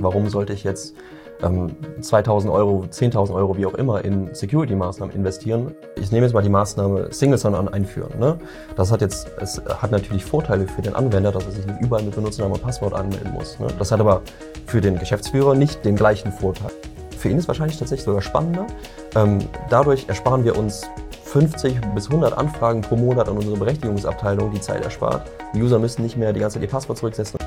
Warum sollte ich jetzt ähm, 2000 Euro, 10.000 Euro, wie auch immer, in Security-Maßnahmen investieren? Ich nehme jetzt mal die Maßnahme Single Sign-On einführen. Ne? Das hat jetzt, es hat natürlich Vorteile für den Anwender, dass er sich nicht überall mit Benutzernamen und Passwort anmelden muss. Ne? Das hat aber für den Geschäftsführer nicht den gleichen Vorteil. Für ihn ist wahrscheinlich tatsächlich sogar spannender. Ähm, dadurch ersparen wir uns 50 bis 100 Anfragen pro Monat an unsere Berechtigungsabteilung, die Zeit erspart. Die User müssen nicht mehr die ganze Zeit ihr Passwort zurücksetzen.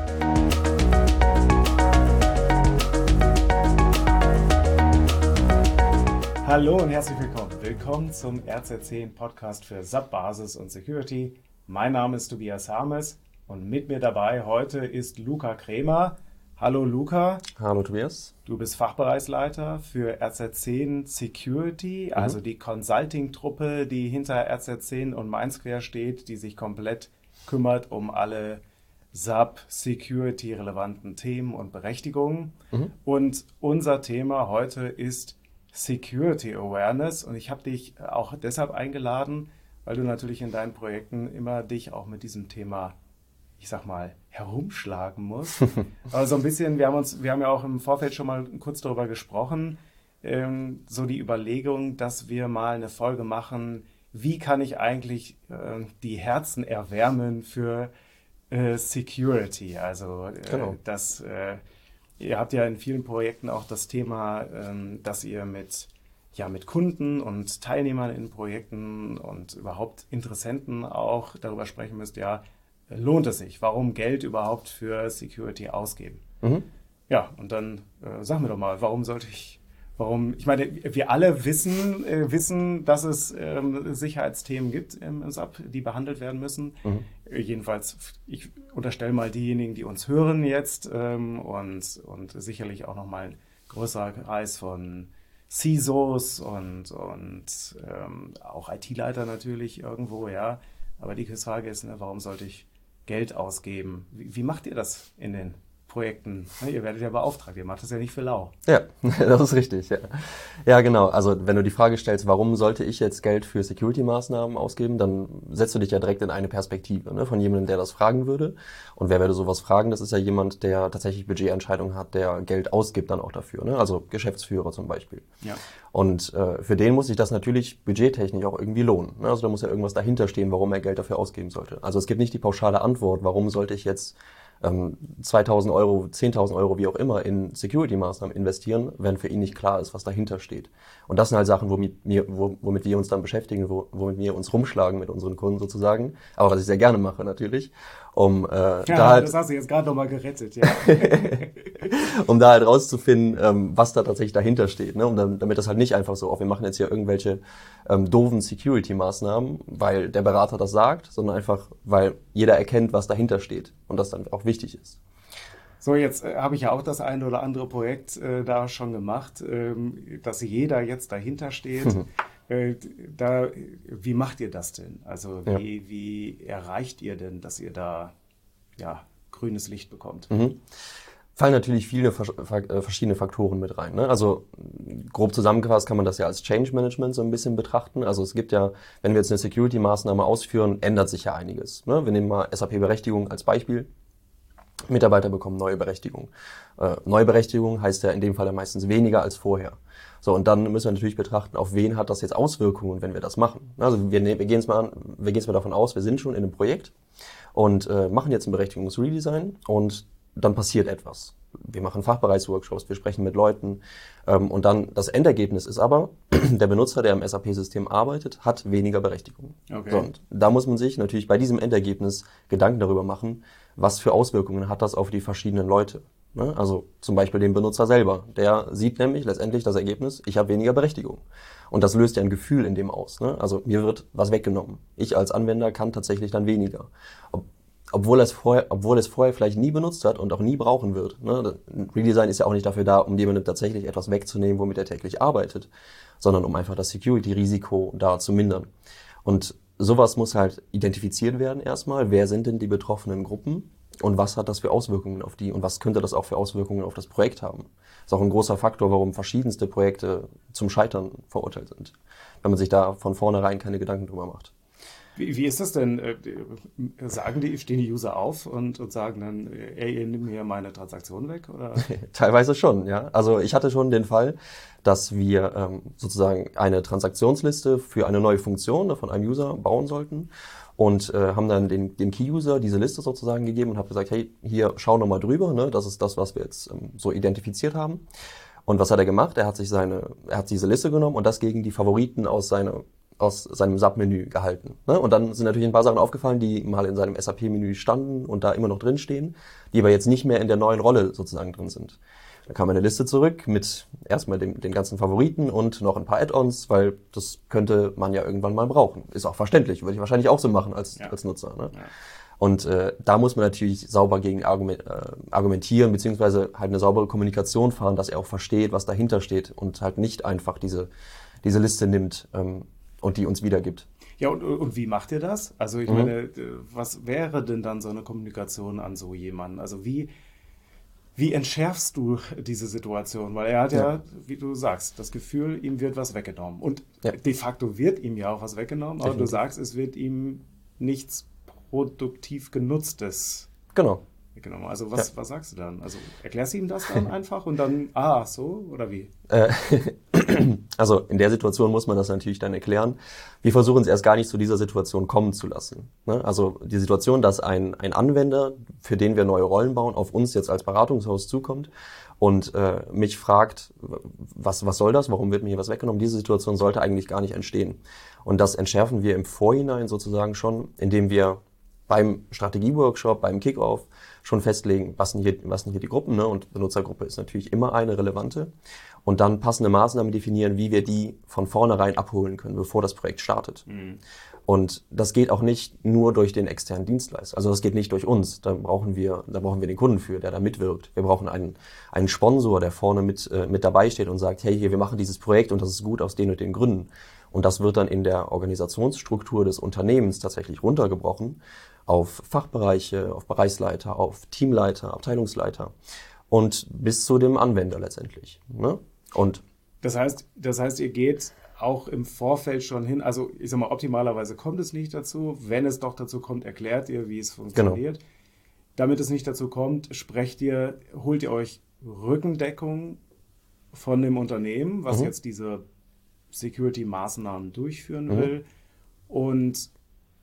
Hallo und herzlich willkommen. Willkommen zum RZ10 Podcast für SAP Basis und Security. Mein Name ist Tobias Harmes und mit mir dabei heute ist Luca Kremer. Hallo Luca. Hallo Tobias. Du bist Fachbereichsleiter für RZ10 Security, mhm. also die Consulting-Truppe, die hinter RZ10 und MindSquare steht, die sich komplett kümmert um alle SAP Security relevanten Themen und Berechtigungen. Mhm. Und unser Thema heute ist Security Awareness und ich habe dich auch deshalb eingeladen, weil du natürlich in deinen Projekten immer dich auch mit diesem Thema ich sag mal, herumschlagen muss. Aber so ein bisschen, wir haben uns, wir haben ja auch im Vorfeld schon mal kurz darüber gesprochen, ähm, so die Überlegung, dass wir mal eine Folge machen, wie kann ich eigentlich äh, die Herzen erwärmen für äh, Security? Also äh, genau. das, äh, ihr habt ja in vielen Projekten auch das Thema, ähm, dass ihr mit ja, mit Kunden und Teilnehmern in Projekten und überhaupt Interessenten auch darüber sprechen müsst, ja, lohnt es sich? Warum Geld überhaupt für Security ausgeben? Mhm. Ja, und dann äh, sag mir doch mal, warum sollte ich, warum, ich meine, wir alle wissen, äh, wissen, dass es ähm, Sicherheitsthemen gibt im SAP, die behandelt werden müssen. Mhm. Jedenfalls, ich unterstelle mal diejenigen, die uns hören jetzt ähm, und, und sicherlich auch nochmal ein größerer Kreis von CISOs und, und ähm, auch IT-Leiter natürlich irgendwo, ja. Aber die Frage ist, ne, warum sollte ich Geld ausgeben. Wie, wie macht ihr das in den Projekten? Ihr werdet ja beauftragt, ihr macht das ja nicht für lau. Ja, das ist richtig. Ja. ja, genau. Also wenn du die Frage stellst, warum sollte ich jetzt Geld für Security-Maßnahmen ausgeben, dann setzt du dich ja direkt in eine Perspektive ne, von jemandem, der das fragen würde. Und wer würde sowas fragen? Das ist ja jemand, der tatsächlich Budgetentscheidungen hat, der Geld ausgibt dann auch dafür. Ne? Also Geschäftsführer zum Beispiel. Ja. Und äh, für den muss sich das natürlich budgettechnisch auch irgendwie lohnen. Ne? Also da muss ja irgendwas dahinter stehen, warum er Geld dafür ausgeben sollte. Also es gibt nicht die pauschale Antwort, warum sollte ich jetzt ähm, 2000 Euro, 10.000 Euro, wie auch immer, in Security-Maßnahmen investieren, wenn für ihn nicht klar ist, was dahinter steht. Und das sind halt Sachen, womit, wir, womit wir uns dann beschäftigen, womit wir uns rumschlagen mit unseren Kunden sozusagen. Aber was ich sehr gerne mache natürlich um äh, ja, da halt, das hast du jetzt gerade nochmal gerettet, ja. um da halt rauszufinden, ähm, was da tatsächlich dahinter steht, ne? Um dann, damit das halt nicht einfach so, oh, wir machen jetzt hier irgendwelche ähm, doofen Security-Maßnahmen, weil der Berater das sagt, sondern einfach, weil jeder erkennt, was dahinter steht und das dann auch wichtig ist. So, jetzt äh, habe ich ja auch das eine oder andere Projekt äh, da schon gemacht, ähm, dass jeder jetzt dahinter steht. Äh, da, wie macht ihr das denn? Also wie, ja. wie erreicht ihr denn, dass ihr da ja, grünes Licht bekommt? Mhm. Fallen natürlich viele äh, verschiedene Faktoren mit rein. Ne? Also grob zusammengefasst kann man das ja als Change Management so ein bisschen betrachten. Also es gibt ja, wenn wir jetzt eine Security-Maßnahme ausführen, ändert sich ja einiges. Ne? Wir nehmen mal SAP-Berechtigung als Beispiel. Mitarbeiter bekommen neue Berechtigung. Äh, neue Berechtigung heißt ja in dem Fall ja meistens weniger als vorher. So, und dann müssen wir natürlich betrachten, auf wen hat das jetzt Auswirkungen, wenn wir das machen. Also wir, wir gehen es mal, wir gehen es mal davon aus, wir sind schon in einem Projekt und äh, machen jetzt ein Berechtigungsredesign und dann passiert etwas. Wir machen Fachbereichsworkshops, wir sprechen mit Leuten ähm, und dann das Endergebnis ist aber, der Benutzer, der im SAP-System arbeitet, hat weniger Berechtigung. Okay. So, und da muss man sich natürlich bei diesem Endergebnis Gedanken darüber machen, was für Auswirkungen hat das auf die verschiedenen Leute. Ne? Also zum Beispiel den Benutzer selber. Der sieht nämlich letztendlich das Ergebnis, ich habe weniger Berechtigung. Und das löst ja ein Gefühl in dem aus. Ne? Also mir wird was weggenommen. Ich als Anwender kann tatsächlich dann weniger. Ob, obwohl, es vorher, obwohl es vorher vielleicht nie benutzt hat und auch nie brauchen wird. Ne? Redesign ist ja auch nicht dafür da, um jemandem tatsächlich etwas wegzunehmen, womit er täglich arbeitet, sondern um einfach das Security-Risiko da zu mindern. Und sowas muss halt identifiziert werden erstmal. Wer sind denn die betroffenen Gruppen? und was hat das für Auswirkungen auf die und was könnte das auch für Auswirkungen auf das Projekt haben. Das ist auch ein großer Faktor, warum verschiedenste Projekte zum Scheitern verurteilt sind, wenn man sich da von vornherein keine Gedanken drüber macht. Wie, wie ist das denn? Äh, sagen die, stehen die User auf und, und sagen dann, ey, ihr nimmt mir meine Transaktion weg? Oder? Teilweise schon, ja. Also ich hatte schon den Fall, dass wir ähm, sozusagen eine Transaktionsliste für eine neue Funktion von einem User bauen sollten und äh, haben dann den, dem Key-User diese Liste sozusagen gegeben und habe gesagt, hey, hier schau nochmal drüber, ne? das ist das, was wir jetzt ähm, so identifiziert haben. Und was hat er gemacht? Er hat sich seine, er hat diese Liste genommen und das gegen die Favoriten aus seiner aus seinem Submenü gehalten. Ne? Und dann sind natürlich ein paar Sachen aufgefallen, die mal in seinem SAP-Menü standen und da immer noch drin stehen, die aber jetzt nicht mehr in der neuen Rolle sozusagen drin sind. Da kam eine Liste zurück mit erstmal den, den ganzen Favoriten und noch ein paar Add-ons, weil das könnte man ja irgendwann mal brauchen. Ist auch verständlich, würde ich wahrscheinlich auch so machen als, ja. als Nutzer. Ne? Ja. Und äh, da muss man natürlich sauber gegen argument, äh, argumentieren, beziehungsweise halt eine saubere Kommunikation fahren, dass er auch versteht, was dahinter steht und halt nicht einfach diese, diese Liste nimmt ähm, und die uns wiedergibt. Ja, und, und wie macht ihr das? Also ich mhm. meine, äh, was wäre denn dann so eine Kommunikation an so jemanden? Also wie wie entschärfst du diese Situation? Weil er hat ja, ja, wie du sagst, das Gefühl, ihm wird was weggenommen. Und ja. de facto wird ihm ja auch was weggenommen, aber du sagst, es wird ihm nichts produktiv Genutztes genau. weggenommen. Also was, ja. was sagst du dann? Also erklärst du ihm das dann einfach und dann, ah, so oder wie? Äh, also in der Situation muss man das natürlich dann erklären. Wir versuchen es erst gar nicht zu dieser Situation kommen zu lassen. Ne? Also die Situation, dass ein, ein Anwender, für den wir neue Rollen bauen, auf uns jetzt als Beratungshaus zukommt und äh, mich fragt, was, was soll das, warum wird mir hier was weggenommen, diese Situation sollte eigentlich gar nicht entstehen. Und das entschärfen wir im Vorhinein sozusagen schon, indem wir beim Strategieworkshop, beim Kickoff schon festlegen, was sind hier, was sind hier die Gruppen. Ne? Und Benutzergruppe ist natürlich immer eine relevante und dann passende Maßnahmen definieren, wie wir die von vornherein abholen können, bevor das Projekt startet. Mhm. Und das geht auch nicht nur durch den externen Dienstleister. Also das geht nicht durch uns. Da brauchen wir, da brauchen wir den Kunden für, der da mitwirkt. Wir brauchen einen, einen Sponsor, der vorne mit, äh, mit dabei steht und sagt, hey, hier, wir machen dieses Projekt und das ist gut aus den und den Gründen. Und das wird dann in der Organisationsstruktur des Unternehmens tatsächlich runtergebrochen auf Fachbereiche, auf Bereichsleiter, auf Teamleiter, Abteilungsleiter und bis zu dem Anwender letztendlich. Ne? Und das heißt, das heißt, ihr geht auch im Vorfeld schon hin, also ich sag mal, optimalerweise kommt es nicht dazu. Wenn es doch dazu kommt, erklärt ihr, wie es funktioniert. Genau. Damit es nicht dazu kommt, sprecht ihr, holt ihr euch Rückendeckung von dem Unternehmen, was mhm. jetzt diese Security-Maßnahmen durchführen mhm. will. Und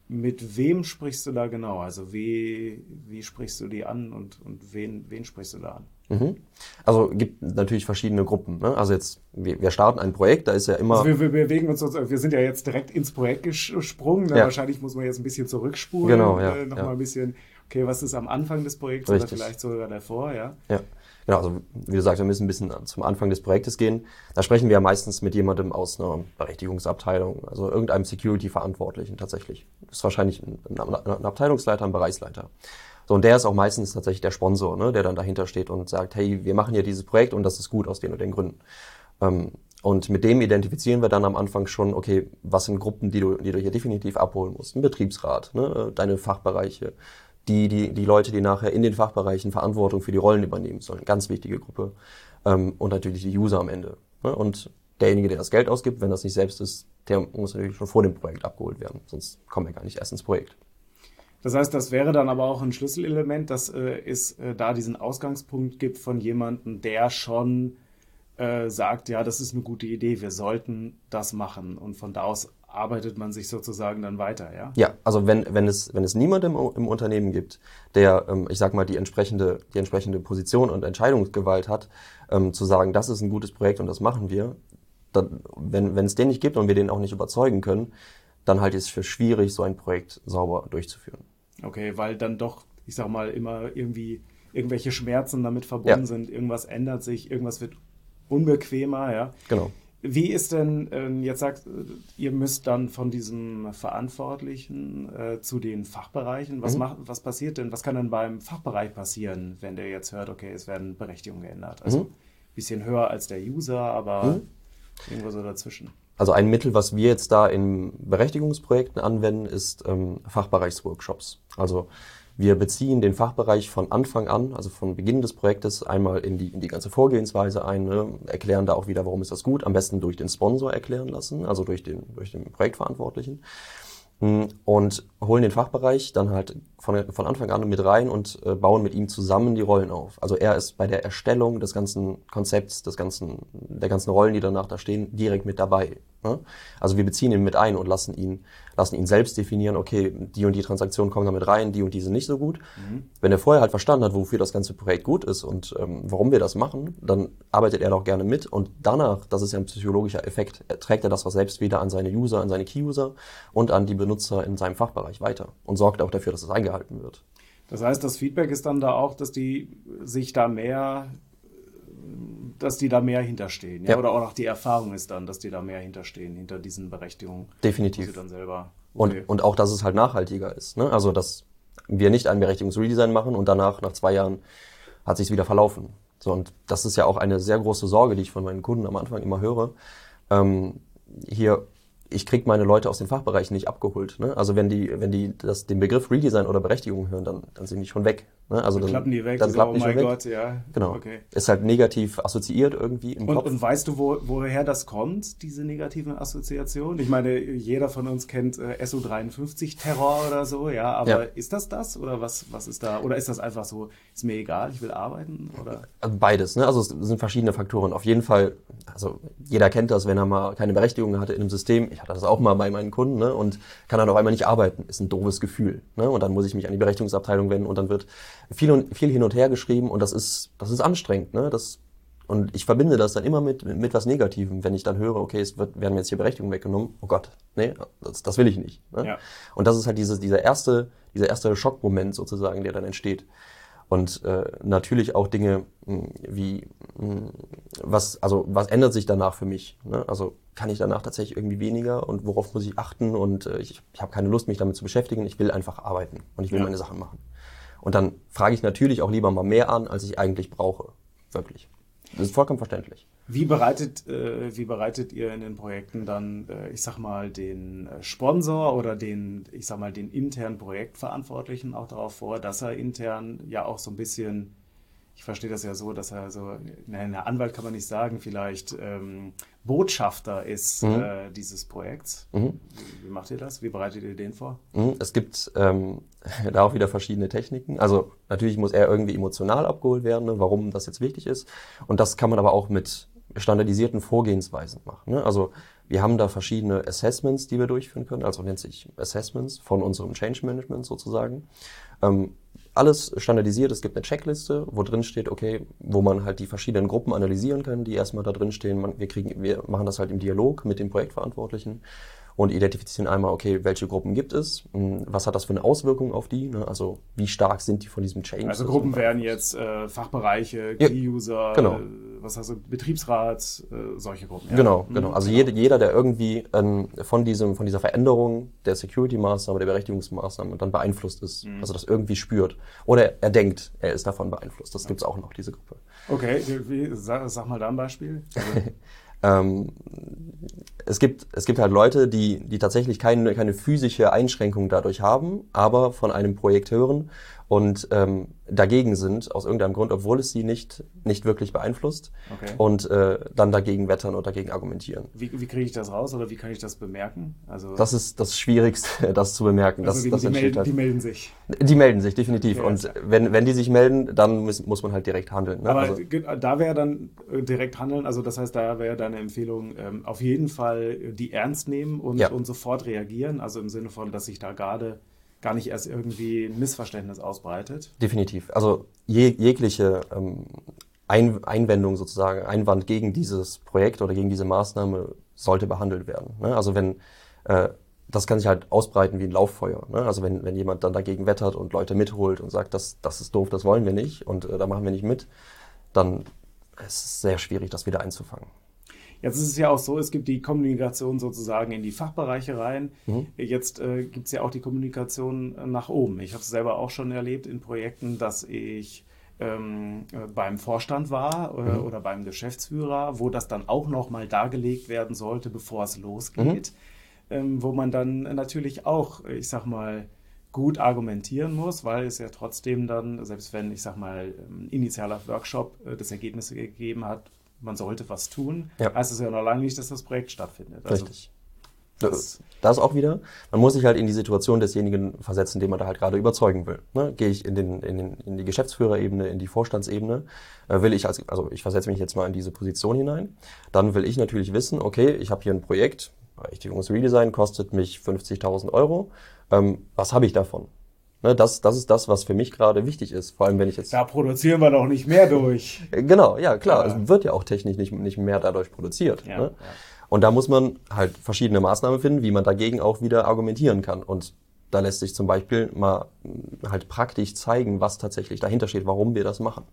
mit wem sprichst du da genau? Also wie, wie sprichst du die an und, und wen, wen sprichst du da an? Mhm. Also gibt natürlich verschiedene Gruppen. Ne? Also jetzt, wir, wir starten ein Projekt, da ist ja immer. Also wir, wir bewegen uns, wir sind ja jetzt direkt ins Projekt gesprungen. Ne? Ja. Wahrscheinlich muss man jetzt ein bisschen zurückspulen. Genau, ja. Äh, Nochmal ja. ein bisschen, okay, was ist am Anfang des Projekts Richtig. oder vielleicht sogar davor, ja? Ja. Genau, also wie gesagt, wir müssen ein bisschen zum Anfang des Projektes gehen. Da sprechen wir ja meistens mit jemandem aus einer Berechtigungsabteilung, also irgendeinem Security-Verantwortlichen tatsächlich. Das ist wahrscheinlich ein, Abteilungsleiter, ein Bereichsleiter. So, und der ist auch meistens tatsächlich der Sponsor, ne, der dann dahinter steht und sagt, hey, wir machen hier dieses Projekt und das ist gut aus den und den Gründen. Ähm, und mit dem identifizieren wir dann am Anfang schon, okay, was sind Gruppen, die du, die du hier definitiv abholen musst? Ein Betriebsrat, ne, deine Fachbereiche, die, die, die Leute, die nachher in den Fachbereichen Verantwortung für die Rollen übernehmen sollen. Ganz wichtige Gruppe. Ähm, und natürlich die User am Ende. Ne? Und derjenige, der das Geld ausgibt, wenn das nicht selbst ist, der muss natürlich schon vor dem Projekt abgeholt werden. Sonst kommen wir gar nicht erst ins Projekt. Das heißt, das wäre dann aber auch ein Schlüsselelement, dass äh, es äh, da diesen Ausgangspunkt gibt von jemandem, der schon äh, sagt, ja, das ist eine gute Idee, wir sollten das machen. Und von da aus arbeitet man sich sozusagen dann weiter, ja? Ja, also wenn, wenn es, wenn es niemanden im, im Unternehmen gibt, der, ähm, ich sag mal, die entsprechende, die entsprechende Position und Entscheidungsgewalt hat, ähm, zu sagen, das ist ein gutes Projekt und das machen wir, dann, wenn, wenn es den nicht gibt und wir den auch nicht überzeugen können, dann halte ich es für schwierig, so ein Projekt sauber durchzuführen. Okay, weil dann doch, ich sag mal, immer irgendwie irgendwelche Schmerzen damit verbunden ja. sind, irgendwas ändert sich, irgendwas wird unbequemer, ja. Genau. Wie ist denn, ähm, jetzt sagt, ihr müsst dann von diesem Verantwortlichen äh, zu den Fachbereichen. Was, mhm. macht, was passiert denn, was kann denn beim Fachbereich passieren, wenn der jetzt hört, okay, es werden Berechtigungen geändert? Also ein mhm. bisschen höher als der User, aber mhm. irgendwo so dazwischen. Also ein Mittel, was wir jetzt da in Berechtigungsprojekten anwenden, ist ähm, Fachbereichsworkshops. Also wir beziehen den Fachbereich von Anfang an, also von Beginn des Projektes, einmal in die, in die ganze Vorgehensweise ein, ne, erklären da auch wieder, warum ist das gut, am besten durch den Sponsor erklären lassen, also durch den, durch den Projektverantwortlichen. mm, und holen den Fachbereich dann halt von, von Anfang an mit rein und äh, bauen mit ihm zusammen die Rollen auf. Also er ist bei der Erstellung des ganzen Konzepts, des ganzen, der ganzen Rollen, die danach da stehen, direkt mit dabei. Ne? Also wir beziehen ihn mit ein und lassen ihn, lassen ihn selbst definieren, okay, die und die Transaktionen kommen damit rein, die und die sind nicht so gut. Mhm. Wenn er vorher halt verstanden hat, wofür das ganze Projekt gut ist und ähm, warum wir das machen, dann arbeitet er doch gerne mit und danach, das ist ja ein psychologischer Effekt, trägt er das was selbst wieder an seine User, an seine Key-User und an die Benutzer in seinem Fachbereich weiter und sorgt auch dafür, dass es eingehalten wird. Das heißt, das Feedback ist dann da auch, dass die sich da mehr dass die da mehr hinterstehen. Ja? ja? Oder auch noch die Erfahrung ist dann, dass die da mehr hinterstehen, hinter diesen Berechtigungen. Definitiv. dann selber, okay. und, und auch, dass es halt nachhaltiger ist. Ne? Also, dass wir nicht ein Berechtigungsredesign machen und danach, nach zwei Jahren, hat sich wieder verlaufen. So, und das ist ja auch eine sehr große Sorge, die ich von meinen Kunden am Anfang immer höre. Ähm, hier ich krieg meine Leute aus den Fachbereichen nicht abgeholt. Ne? Also wenn die, wenn die das, den Begriff Redesign oder Berechtigung hören, dann, dann sind die schon weg. Ne? Also dann, klappen die weg. Dann so, klappt oh mein weg. Gott, ja. Genau. Okay. Ist halt negativ assoziiert irgendwie im und, Kopf. Und weißt du, wo, woher das kommt, diese negativen Assoziationen? Ich meine, jeder von uns kennt äh, SU-53-Terror oder so, ja, aber ja. ist das das oder was, was ist da? Oder ist das einfach so, ist mir egal, ich will arbeiten? Oder? Also beides, ne? Also es sind verschiedene Faktoren. Auf jeden Fall, also jeder kennt das, wenn er mal keine Berechtigung hatte in einem System. Ich hatte das auch mal bei meinen Kunden, ne? Und kann dann auf einmal nicht arbeiten. Ist ein doofes Gefühl. Ne? Und dann muss ich mich an die Berechtigungsabteilung wenden und dann wird viel und viel hin und her geschrieben und das ist, das ist anstrengend. Ne? Das, und ich verbinde das dann immer mit, mit was Negativem, wenn ich dann höre, okay, es wird, werden mir jetzt hier Berechtigungen weggenommen. Oh Gott, nee, das, das will ich nicht. Ne? Ja. Und das ist halt dieses, dieser erste, dieser erste Schockmoment sozusagen, der dann entsteht. Und äh, natürlich auch Dinge mh, wie mh, was, also was ändert sich danach für mich? Ne? Also kann ich danach tatsächlich irgendwie weniger und worauf muss ich achten? Und äh, ich, ich habe keine Lust, mich damit zu beschäftigen. Ich will einfach arbeiten und ich will ja. meine Sachen machen. Und dann frage ich natürlich auch lieber mal mehr an, als ich eigentlich brauche. Wirklich. Das ist vollkommen verständlich. Wie bereitet, äh, wie bereitet ihr in den Projekten dann, äh, ich sag mal, den äh, Sponsor oder den, ich sag mal, den internen Projektverantwortlichen auch darauf vor, dass er intern ja auch so ein bisschen ich verstehe das ja so, dass er so, nein, Anwalt kann man nicht sagen, vielleicht ähm, Botschafter ist mhm. äh, dieses Projekts. Mhm. Wie, wie, macht ihr das? Wie bereitet ihr den vor? Mhm. Es gibt ähm, da auch wieder verschiedene Techniken. Also natürlich muss er irgendwie emotional abgeholt werden, ne, warum das jetzt wichtig ist. Und das kann man aber auch mit standardisierten Vorgehensweisen machen. Ne? Also wir haben da verschiedene Assessments, die wir durchführen können, also nennt sich Assessments von unserem Change Management sozusagen. Ähm, alles standardisiert. Es gibt eine Checkliste, wo drin steht, okay, wo man halt die verschiedenen Gruppen analysieren kann, die erstmal da drin stehen. Wir wir machen das halt im Dialog mit dem Projektverantwortlichen und identifizieren einmal, okay, welche Gruppen gibt es, hm, was hat das für eine Auswirkung auf die, ne? also wie stark sind die von diesem Change. Also Gruppen wären jetzt äh, Fachbereiche, Key-User, ja, genau. äh, was hast du, Betriebsrat, äh, solche Gruppen. Ja? Genau, mhm, genau. Also genau. Jeder, jeder, der irgendwie ähm, von, diesem, von dieser Veränderung der Security-Maßnahme, der Berechtigungsmaßnahme dann beeinflusst ist, mhm. also das irgendwie spürt. Oder er denkt, er ist davon beeinflusst. Das gibt es auch noch, diese Gruppe. Okay, wie, sag, sag mal da ein Beispiel. Ähm, es gibt, es gibt halt Leute, die, die tatsächlich keine, keine physische Einschränkung dadurch haben, aber von einem Projekt hören und ähm, dagegen sind, aus irgendeinem Grund, obwohl es sie nicht, nicht wirklich beeinflusst okay. und äh, dann dagegen wettern und dagegen argumentieren. Wie, wie kriege ich das raus oder wie kann ich das bemerken? Also das ist das Schwierigste, das zu bemerken. Also das, die, das die, melden, halt. die melden sich. Die melden sich, definitiv. Okay, und wenn, wenn die sich melden, dann muss, muss man halt direkt handeln. Ne? Aber also, da wäre dann äh, direkt handeln, also das heißt, da wäre deine Empfehlung, ähm, auf jeden Fall die ernst nehmen und, ja. und sofort reagieren, also im Sinne von, dass sich da gerade gar nicht erst irgendwie ein Missverständnis ausbreitet. Definitiv. Also je, jegliche ähm, ein Einwendung sozusagen, Einwand gegen dieses Projekt oder gegen diese Maßnahme sollte behandelt werden. Ne? Also wenn äh, das kann sich halt ausbreiten wie ein Lauffeuer. Ne? Also wenn, wenn jemand dann dagegen wettert und Leute mitholt und sagt, das, das ist doof, das wollen wir nicht und äh, da machen wir nicht mit, dann ist es sehr schwierig, das wieder einzufangen. Jetzt ist es ja auch so, es gibt die Kommunikation sozusagen in die Fachbereiche rein. Mhm. Jetzt äh, gibt es ja auch die Kommunikation nach oben. Ich habe es selber auch schon erlebt in Projekten, dass ich ähm, äh, beim Vorstand war äh, mhm. oder beim Geschäftsführer, wo das dann auch nochmal dargelegt werden sollte, bevor es losgeht. Mhm. Ähm, wo man dann natürlich auch, ich sag mal, gut argumentieren muss, weil es ja trotzdem dann, selbst wenn, ich sag mal, ein ähm, initialer Workshop äh, das Ergebnisse gegeben hat, man sollte was tun, ja. heißt es ja noch lange nicht, dass das Projekt stattfindet. Also Richtig. Das, das auch wieder. Man muss sich halt in die Situation desjenigen versetzen, den man da halt gerade überzeugen will. Ne? Gehe ich in, den, in, den, in die Geschäftsführerebene, in die Vorstandsebene, äh, will ich als, also ich versetze mich jetzt mal in diese Position hinein, dann will ich natürlich wissen, okay, ich habe hier ein Projekt, Berechtigungsredesign kostet mich 50.000 Euro, ähm, was habe ich davon? Ne, das, das ist das, was für mich gerade wichtig ist. Vor allem, wenn ich jetzt. Da produzieren wir doch nicht mehr durch. Genau, ja, klar. Es wird ja auch technisch nicht, nicht mehr dadurch produziert. Ja, ne? ja. Und da muss man halt verschiedene Maßnahmen finden, wie man dagegen auch wieder argumentieren kann. Und da lässt sich zum Beispiel mal hm, halt praktisch zeigen, was tatsächlich dahinter steht, warum wir das machen.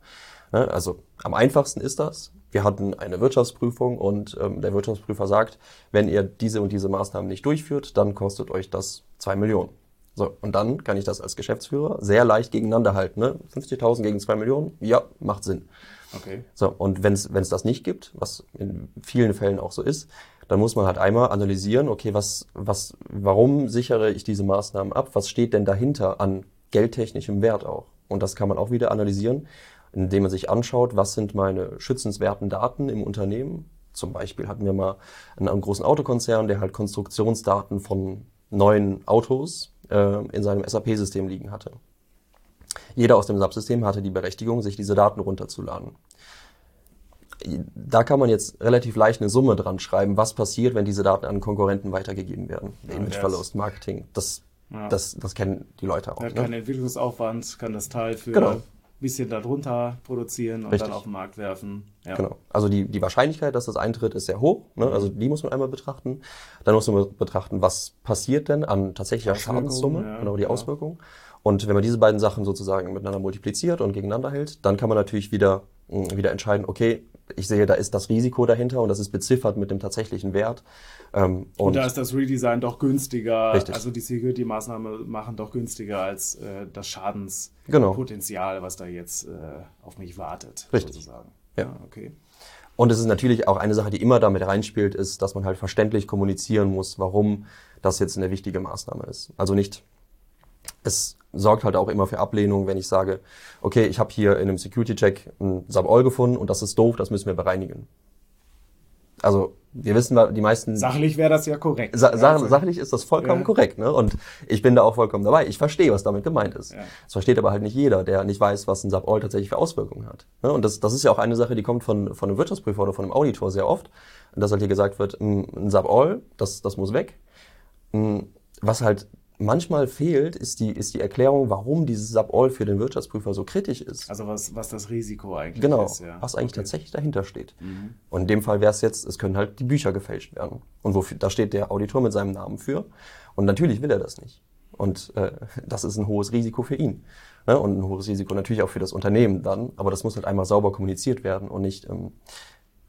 Ne, also am einfachsten ist das. Wir hatten eine Wirtschaftsprüfung und ähm, der Wirtschaftsprüfer sagt, wenn ihr diese und diese Maßnahmen nicht durchführt, dann kostet euch das zwei Millionen. So, und dann kann ich das als Geschäftsführer sehr leicht gegeneinander halten. Ne? 50.000 gegen 2 Millionen, ja, macht Sinn. Okay. So, und wenn es das nicht gibt, was in vielen Fällen auch so ist, dann muss man halt einmal analysieren, okay, was, was, warum sichere ich diese Maßnahmen ab? Was steht denn dahinter an geldtechnischem Wert auch? Und das kann man auch wieder analysieren, indem man sich anschaut, was sind meine schützenswerten Daten im Unternehmen? Zum Beispiel hatten wir mal einen, einen großen Autokonzern, der halt Konstruktionsdaten von neuen Autos äh, in seinem SAP-System liegen hatte. Jeder aus dem SAP-System hatte die Berechtigung, sich diese Daten runterzuladen. Da kann man jetzt relativ leicht eine Summe dran schreiben, was passiert, wenn diese Daten an Konkurrenten weitergegeben werden. Ja, Imageverlust, Marketing, das, ja. das, das kennen die Leute auch. Hat ne? keinen Entwicklungsaufwand, kann das Teil für genau bisschen darunter produzieren und Richtig. dann auf den Markt werfen. Ja. Genau. Also die, die Wahrscheinlichkeit, dass das eintritt, ist sehr hoch. Ne? Also die muss man einmal betrachten. Dann muss man betrachten, was passiert denn an tatsächlicher Schadenssumme, ja, genau die ja. Auswirkungen. Und wenn man diese beiden Sachen sozusagen miteinander multipliziert und gegeneinander hält, dann kann man natürlich wieder, mm, wieder entscheiden, okay, ich sehe, da ist das Risiko dahinter und das ist beziffert mit dem tatsächlichen Wert. Ähm, und, und, da ist das Redesign doch günstiger, richtig. also die Security-Maßnahmen machen doch günstiger als äh, das Schadenspotenzial, genau. was da jetzt äh, auf mich wartet, richtig. sozusagen. Ja. Ah, okay. Und es ist natürlich auch eine Sache, die immer damit reinspielt, ist, dass man halt verständlich kommunizieren muss, warum das jetzt eine wichtige Maßnahme ist. Also nicht es sorgt halt auch immer für Ablehnung, wenn ich sage, okay, ich habe hier in einem Security-Check ein Sub-All gefunden und das ist doof, das müssen wir bereinigen. Also wir wissen, die meisten... Sachlich wäre das ja korrekt. Sa sach sachlich ist das vollkommen ja. korrekt. Ne? Und ich bin da auch vollkommen dabei. Ich verstehe, was damit gemeint ist. Ja. Das versteht aber halt nicht jeder, der nicht weiß, was ein Sub-All tatsächlich für Auswirkungen hat. Ne? Und das, das ist ja auch eine Sache, die kommt von, von einem Wirtschaftsprüfer oder von einem Auditor sehr oft. Dass halt hier gesagt wird, ein Sub-All, das, das muss weg. Was halt manchmal fehlt, ist die, ist die Erklärung, warum dieses Sub-All für den Wirtschaftsprüfer so kritisch ist. Also was, was das Risiko eigentlich genau, ist. Genau, was eigentlich okay. tatsächlich dahinter steht. Mhm. Und in dem Fall wäre es jetzt, es können halt die Bücher gefälscht werden. Und wofür, da steht der Auditor mit seinem Namen für. Und natürlich will er das nicht. Und äh, das ist ein hohes Risiko für ihn. Ne? Und ein hohes Risiko natürlich auch für das Unternehmen dann. Aber das muss halt einmal sauber kommuniziert werden und nicht ähm,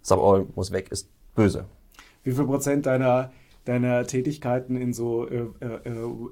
Sub-All muss weg, ist böse. Wie viel Prozent deiner deiner Tätigkeiten in so äh, äh,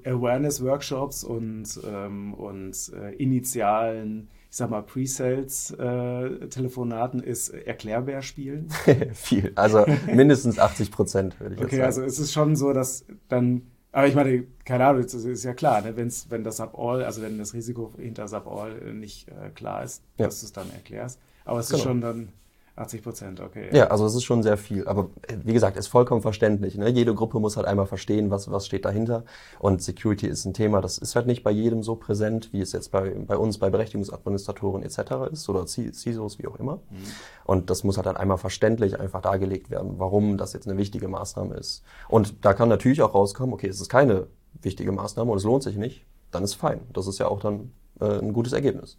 Awareness-Workshops und, ähm, und äh, initialen, ich sag mal, Pre-Sales-Telefonaten ist Erklärbär-Spielen? Viel, also mindestens 80 Prozent, würde ich okay, jetzt sagen. Okay, also es ist schon so, dass dann, aber ich meine, keine Ahnung, das ist ja klar, ne, wenn's, wenn das Sub-All, also wenn das Risiko hinter Sub-All nicht äh, klar ist, ja. dass du es dann erklärst. Aber es genau. ist schon dann 80 Prozent, okay. Ja. ja, also es ist schon sehr viel. Aber äh, wie gesagt, ist vollkommen verständlich. Ne? Jede Gruppe muss halt einmal verstehen, was, was steht dahinter. Und Security ist ein Thema, das ist halt nicht bei jedem so präsent, wie es jetzt bei, bei uns, bei Berechtigungsadministratoren etc. ist oder CISOs, wie auch immer. Mhm. Und das muss halt dann einmal verständlich einfach dargelegt werden, warum das jetzt eine wichtige Maßnahme ist. Und da kann natürlich auch rauskommen, okay, es ist keine wichtige Maßnahme und es lohnt sich nicht, dann ist fein. Das ist ja auch dann äh, ein gutes Ergebnis.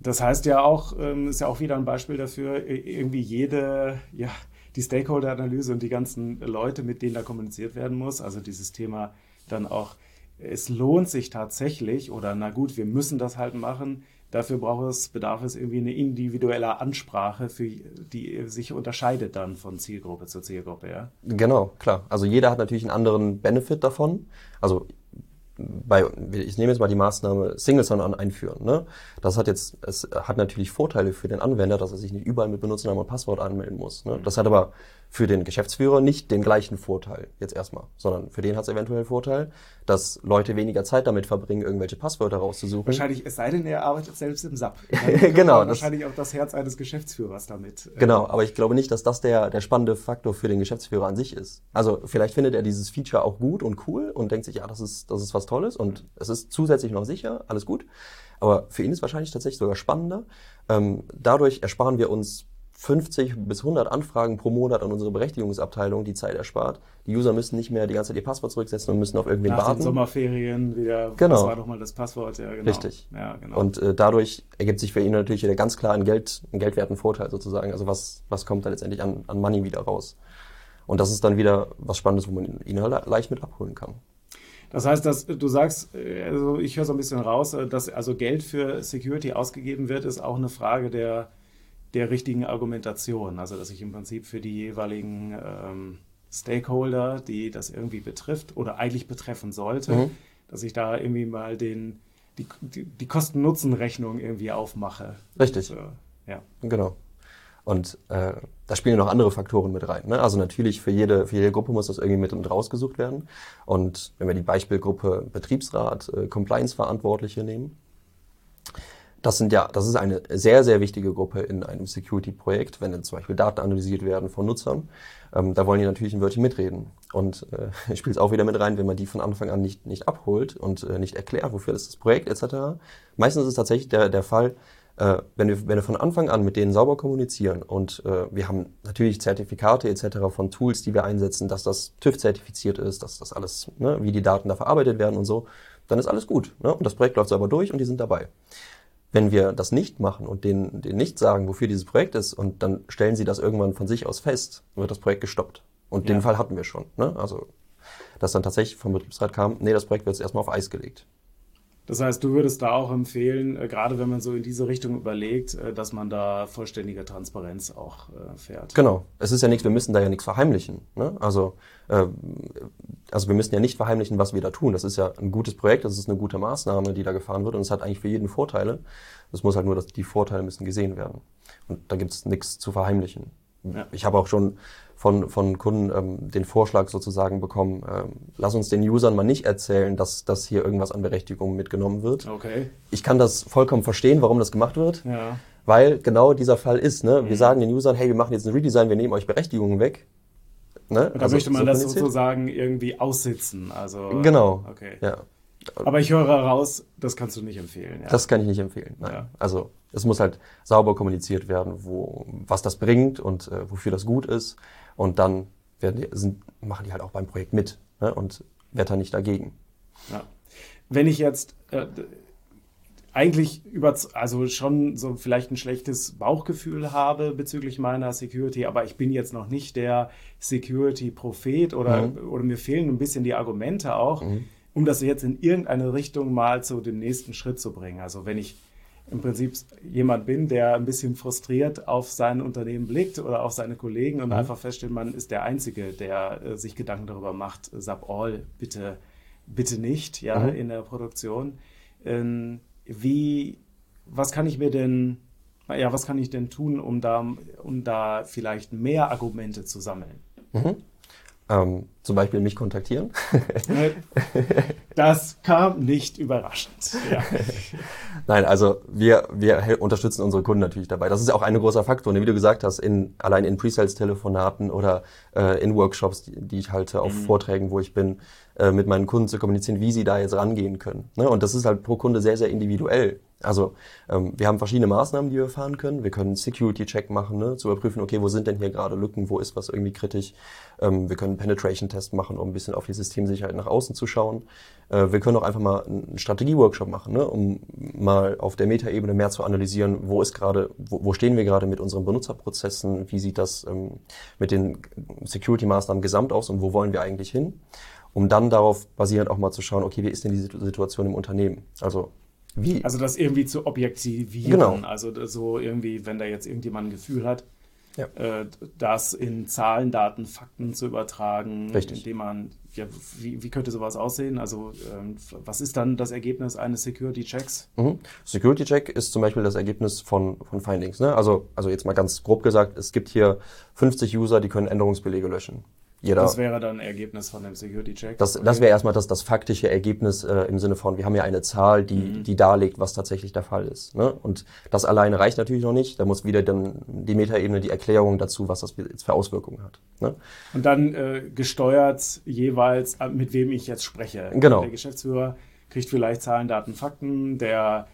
Das heißt ja auch, ähm, ist ja auch wieder ein Beispiel dafür, irgendwie jede, ja, die Stakeholder-Analyse und die ganzen Leute, mit denen da kommuniziert werden muss, also dieses Thema dann auch, es lohnt sich tatsächlich oder na gut, wir müssen das halt machen. Dafür braucht es, bedarf es irgendwie eine individuelle Ansprache, für, die sich unterscheidet dann von Zielgruppe zu Zielgruppe, ja? Genau, klar. Also jeder hat natürlich einen anderen Benefit davon. Also bei, ich nehme jetzt mal die Maßnahme Single Sign-On einführen. Ne? Das hat jetzt, es hat natürlich Vorteile für den Anwender, dass er sich nicht überall mit Benutzernamen und Passwort anmelden muss. Ne? Das hat aber für den Geschäftsführer nicht den gleichen Vorteil jetzt erstmal, sondern für den hat es eventuell Vorteil, dass Leute weniger Zeit damit verbringen, irgendwelche Passwörter rauszusuchen. Wahrscheinlich, es sei denn, er arbeitet selbst im SAP. genau. Wahrscheinlich auch das Herz eines Geschäftsführers damit. Äh, genau, aber ich glaube nicht, dass das der, der spannende Faktor für den Geschäftsführer an sich ist. Also vielleicht findet er dieses Feature auch gut und cool und denkt sich, ja, das ist, das ist was Tolles und es ist zusätzlich noch sicher, alles gut. Aber für ihn ist wahrscheinlich tatsächlich sogar spannender. Ähm, dadurch ersparen wir uns 50 bis 100 Anfragen pro Monat an unsere Berechtigungsabteilung die Zeit erspart. Die User müssen nicht mehr die ganze Zeit ihr Passwort zurücksetzen und müssen auf irgendwen Nach warten. Den Sommerferien wieder, genau. was war doch mal das Passwort? Ja, genau. Richtig. Ja, genau. Und äh, dadurch ergibt sich für ihn natürlich wieder ganz klar ein, Geld, ein geldwerten Vorteil sozusagen. Also was, was kommt da letztendlich an, an Money wieder raus? Und das ist dann wieder was Spannendes, wo man ihn halt leicht mit abholen kann. Das heißt, dass du sagst, äh, also ich höre so ein bisschen raus, äh, dass also Geld für Security ausgegeben wird, ist auch eine Frage der der richtigen Argumentation. Also dass ich im Prinzip für die jeweiligen ähm, Stakeholder, die das irgendwie betrifft oder eigentlich betreffen sollte, mhm. dass ich da irgendwie mal den, die, die, die Kosten-Nutzen-Rechnung irgendwie aufmache. Richtig. Und, äh, ja. Genau. Und äh, da spielen noch andere Faktoren mit rein. Ne? Also natürlich für jede, für jede Gruppe muss das irgendwie mit und rausgesucht werden. Und wenn wir die Beispielgruppe Betriebsrat, äh, Compliance-Verantwortliche nehmen, das sind ja, das ist eine sehr, sehr wichtige Gruppe in einem Security-Projekt, wenn dann zum Beispiel Daten analysiert werden von Nutzern. Ähm, da wollen die natürlich ein Wörtchen mitreden. Und äh, spielt es auch wieder mit rein, wenn man die von Anfang an nicht, nicht abholt und äh, nicht erklärt, wofür ist das Projekt etc. Meistens ist es tatsächlich der, der Fall, äh, wenn, wir, wenn wir von Anfang an mit denen sauber kommunizieren und äh, wir haben natürlich Zertifikate etc. von Tools, die wir einsetzen, dass das TÜV-zertifiziert ist, dass das alles, ne, wie die Daten da verarbeitet werden und so, dann ist alles gut. Ne? Und das Projekt läuft sauber durch und die sind dabei. Wenn wir das nicht machen und denen, denen nicht sagen, wofür dieses Projekt ist, und dann stellen sie das irgendwann von sich aus fest, wird das Projekt gestoppt. Und ja. den Fall hatten wir schon. Ne? Also, dass dann tatsächlich vom Betriebsrat kam, nee, das Projekt wird jetzt erstmal auf Eis gelegt. Das heißt, du würdest da auch empfehlen, äh, gerade wenn man so in diese Richtung überlegt, äh, dass man da vollständige Transparenz auch äh, fährt. Genau. Es ist ja nichts, wir müssen da ja nichts verheimlichen. Ne? Also, äh, also wir müssen ja nicht verheimlichen, was wir da tun. Das ist ja ein gutes Projekt, das ist eine gute Maßnahme, die da gefahren wird und es hat eigentlich für jeden Vorteile. Es muss halt nur, dass die Vorteile müssen gesehen werden. Und da gibt es nichts zu verheimlichen. Ja. Ich habe auch schon von, von Kunden ähm, den Vorschlag sozusagen bekommen, ähm, lass uns den Usern mal nicht erzählen, dass, dass hier irgendwas an Berechtigung mitgenommen wird. Okay. Ich kann das vollkommen verstehen, warum das gemacht wird. Ja. Weil genau dieser Fall ist. Ne? Wir mhm. sagen den Usern, hey, wir machen jetzt ein Redesign, wir nehmen euch Berechtigungen weg. Ne? Da also, möchte man so das sozusagen irgendwie aussitzen. Also, genau. Okay. Ja. Aber ich höre raus, das kannst du nicht empfehlen. Ja. Das kann ich nicht empfehlen. Nein. Ja. Also es muss halt sauber kommuniziert werden, wo, was das bringt und äh, wofür das gut ist. Und dann werden die, sind, machen die halt auch beim Projekt mit ne? und wettern nicht dagegen. Ja. Wenn ich jetzt äh, eigentlich über, also schon so vielleicht ein schlechtes Bauchgefühl habe bezüglich meiner Security, aber ich bin jetzt noch nicht der Security-Prophet oder, mhm. oder mir fehlen ein bisschen die Argumente auch, mhm. um das jetzt in irgendeine Richtung mal zu dem nächsten Schritt zu bringen. Also wenn ich im Prinzip jemand bin, der ein bisschen frustriert auf sein Unternehmen blickt oder auf seine Kollegen und mhm. einfach feststellt, man ist der Einzige, der äh, sich Gedanken darüber macht, sub all bitte, bitte nicht, ja, mhm. in der Produktion. Ähm, wie, was kann ich mir denn, ja, was kann ich denn tun, um da, um da vielleicht mehr Argumente zu sammeln? Mhm. Ähm, zum Beispiel mich kontaktieren. das kam nicht überraschend. Ja. Nein, also wir, wir unterstützen unsere Kunden natürlich dabei. Das ist auch ein großer Faktor. Ne? Wie du gesagt hast, in, allein in Pre-Sales-Telefonaten oder äh, in Workshops, die, die, ich halte, auf mhm. Vorträgen, wo ich bin, äh, mit meinen Kunden zu kommunizieren, wie sie da jetzt rangehen können. Ne? Und das ist halt pro Kunde sehr, sehr individuell. Also ähm, wir haben verschiedene Maßnahmen, die wir fahren können. Wir können Security-Check machen, ne, zu überprüfen, okay, wo sind denn hier gerade Lücken, wo ist was irgendwie kritisch. Ähm, wir können Penetration-Test machen, um ein bisschen auf die Systemsicherheit nach außen zu schauen. Äh, wir können auch einfach mal einen Strategie-Workshop machen, ne, um mal auf der Metaebene mehr zu analysieren, wo ist gerade, wo, wo stehen wir gerade mit unseren Benutzerprozessen, wie sieht das ähm, mit den Security-Maßnahmen gesamt aus und wo wollen wir eigentlich hin, um dann darauf basierend auch mal zu schauen, okay, wie ist denn die Situation im Unternehmen? Also wie? Also das irgendwie zu objektivieren. Genau. Also so irgendwie, wenn da jetzt irgendjemand ein Gefühl hat, ja. äh, das in Zahlen, Daten, Fakten zu übertragen, Richtig. indem man, ja, wie, wie könnte sowas aussehen? Also ähm, was ist dann das Ergebnis eines Security-Checks? Mhm. Security-Check ist zum Beispiel das Ergebnis von, von Findings. Ne? Also, also jetzt mal ganz grob gesagt, es gibt hier 50 User, die können Änderungsbelege löschen. Jeder, das wäre dann Ergebnis von dem Security-Check. Das, okay. das wäre erstmal das, das faktische Ergebnis äh, im Sinne von, wir haben ja eine Zahl, die, mhm. die darlegt, was tatsächlich der Fall ist. Ne? Und das alleine reicht natürlich noch nicht. Da muss wieder dann die Metaebene, die Erklärung dazu, was das jetzt für Auswirkungen hat. Ne? Und dann äh, gesteuert jeweils, äh, mit wem ich jetzt spreche. Genau. Der Geschäftsführer kriegt vielleicht Zahlen, Daten, Fakten. Der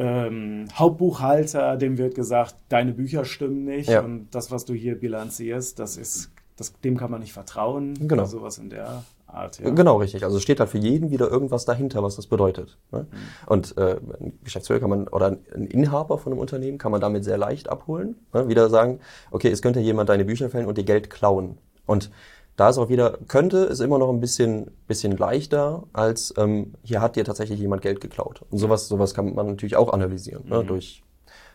ähm, Hauptbuchhalter, dem wird gesagt, deine Bücher stimmen nicht ja. und das, was du hier bilanzierst, das ist das, dem kann man nicht vertrauen. Genau. Sowas in der Art. Ja. Genau, richtig. Also steht halt für jeden wieder irgendwas dahinter, was das bedeutet. Ne? Mhm. Und äh, ein Geschäftsführer kann man oder ein Inhaber von einem Unternehmen kann man damit sehr leicht abholen. Ne? Wieder sagen, okay, es könnte jemand deine Bücher fällen und dir Geld klauen. Und da ist auch wieder, könnte, ist immer noch ein bisschen, bisschen leichter, als ähm, hier hat dir tatsächlich jemand Geld geklaut. Und sowas, sowas kann man natürlich auch analysieren, ne? mhm. ne? durch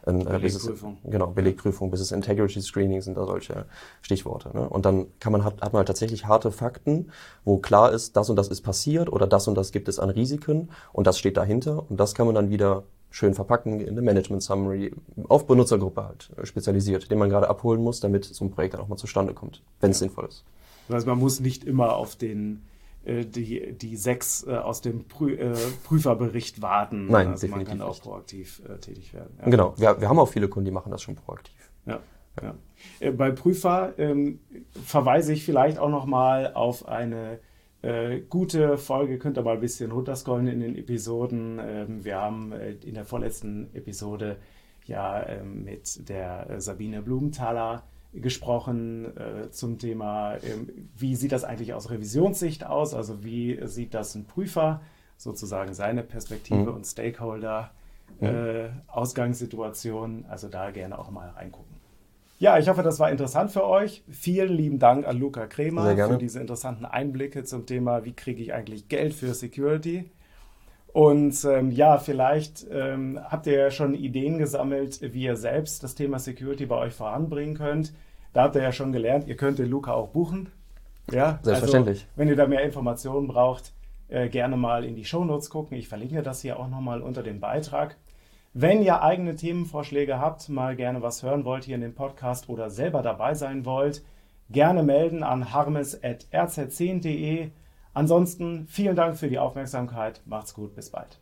ein, äh, Belegprüfung. Business, genau, Belegprüfung, Business Integrity Screening sind da solche Stichworte. Ne? Und dann kann man, hat, hat man halt tatsächlich harte Fakten, wo klar ist, das und das ist passiert oder das und das gibt es an Risiken und das steht dahinter und das kann man dann wieder schön verpacken in eine Management Summary auf Benutzergruppe halt äh, spezialisiert, den man gerade abholen muss, damit so ein Projekt dann auch mal zustande kommt, wenn es ja. sinnvoll ist. Also man muss nicht immer auf den die, die sechs äh, aus dem Prü äh, Prüferbericht warten. Nein, also man kann auch nicht. proaktiv äh, tätig werden. Ja. Genau, wir, wir haben auch viele Kunden, die machen das schon proaktiv. Ja. ja. Äh, bei Prüfer ähm, verweise ich vielleicht auch noch mal auf eine äh, gute Folge. Könnt ihr mal ein bisschen runterscrollen in den Episoden. Ähm, wir haben in der vorletzten Episode ja ähm, mit der Sabine Blumenthaler gesprochen äh, zum Thema, äh, wie sieht das eigentlich aus Revisionssicht aus? Also wie sieht das ein Prüfer, sozusagen seine Perspektive mhm. und Stakeholder, äh, Ausgangssituation? Also da gerne auch mal reingucken. Ja, ich hoffe, das war interessant für euch. Vielen lieben Dank an Luca Kremer für diese interessanten Einblicke zum Thema, wie kriege ich eigentlich Geld für Security. Und ähm, ja, vielleicht ähm, habt ihr ja schon Ideen gesammelt, wie ihr selbst das Thema Security bei euch voranbringen könnt. Da habt ihr ja schon gelernt, ihr könnt den Luca auch buchen. Ja, selbstverständlich. Also, wenn ihr da mehr Informationen braucht, äh, gerne mal in die Shownotes gucken. Ich verlinke das hier auch nochmal unter dem Beitrag. Wenn ihr eigene Themenvorschläge habt, mal gerne was hören wollt hier in dem Podcast oder selber dabei sein wollt, gerne melden an harmes.rz10.de. Ansonsten vielen Dank für die Aufmerksamkeit. Macht's gut, bis bald.